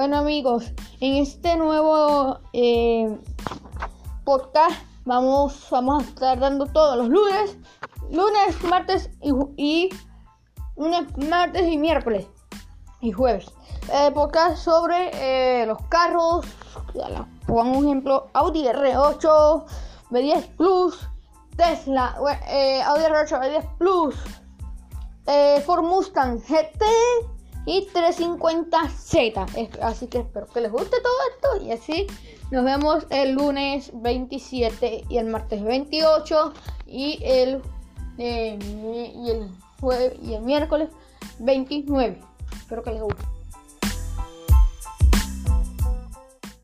Bueno amigos, en este nuevo eh, podcast vamos, vamos a estar dando todos los lunes, lunes, martes y, lunes, martes y miércoles y jueves. Eh, podcast sobre eh, los carros, pongo un ejemplo, Audi R8, B10 Plus, Tesla, Audi R8, B10 Plus, Ford Mustang GT y 350Z. Así que espero que les guste todo esto y así nos vemos el lunes 27 y el martes 28 y el, eh, y el jueves y el miércoles 29. Espero que les guste.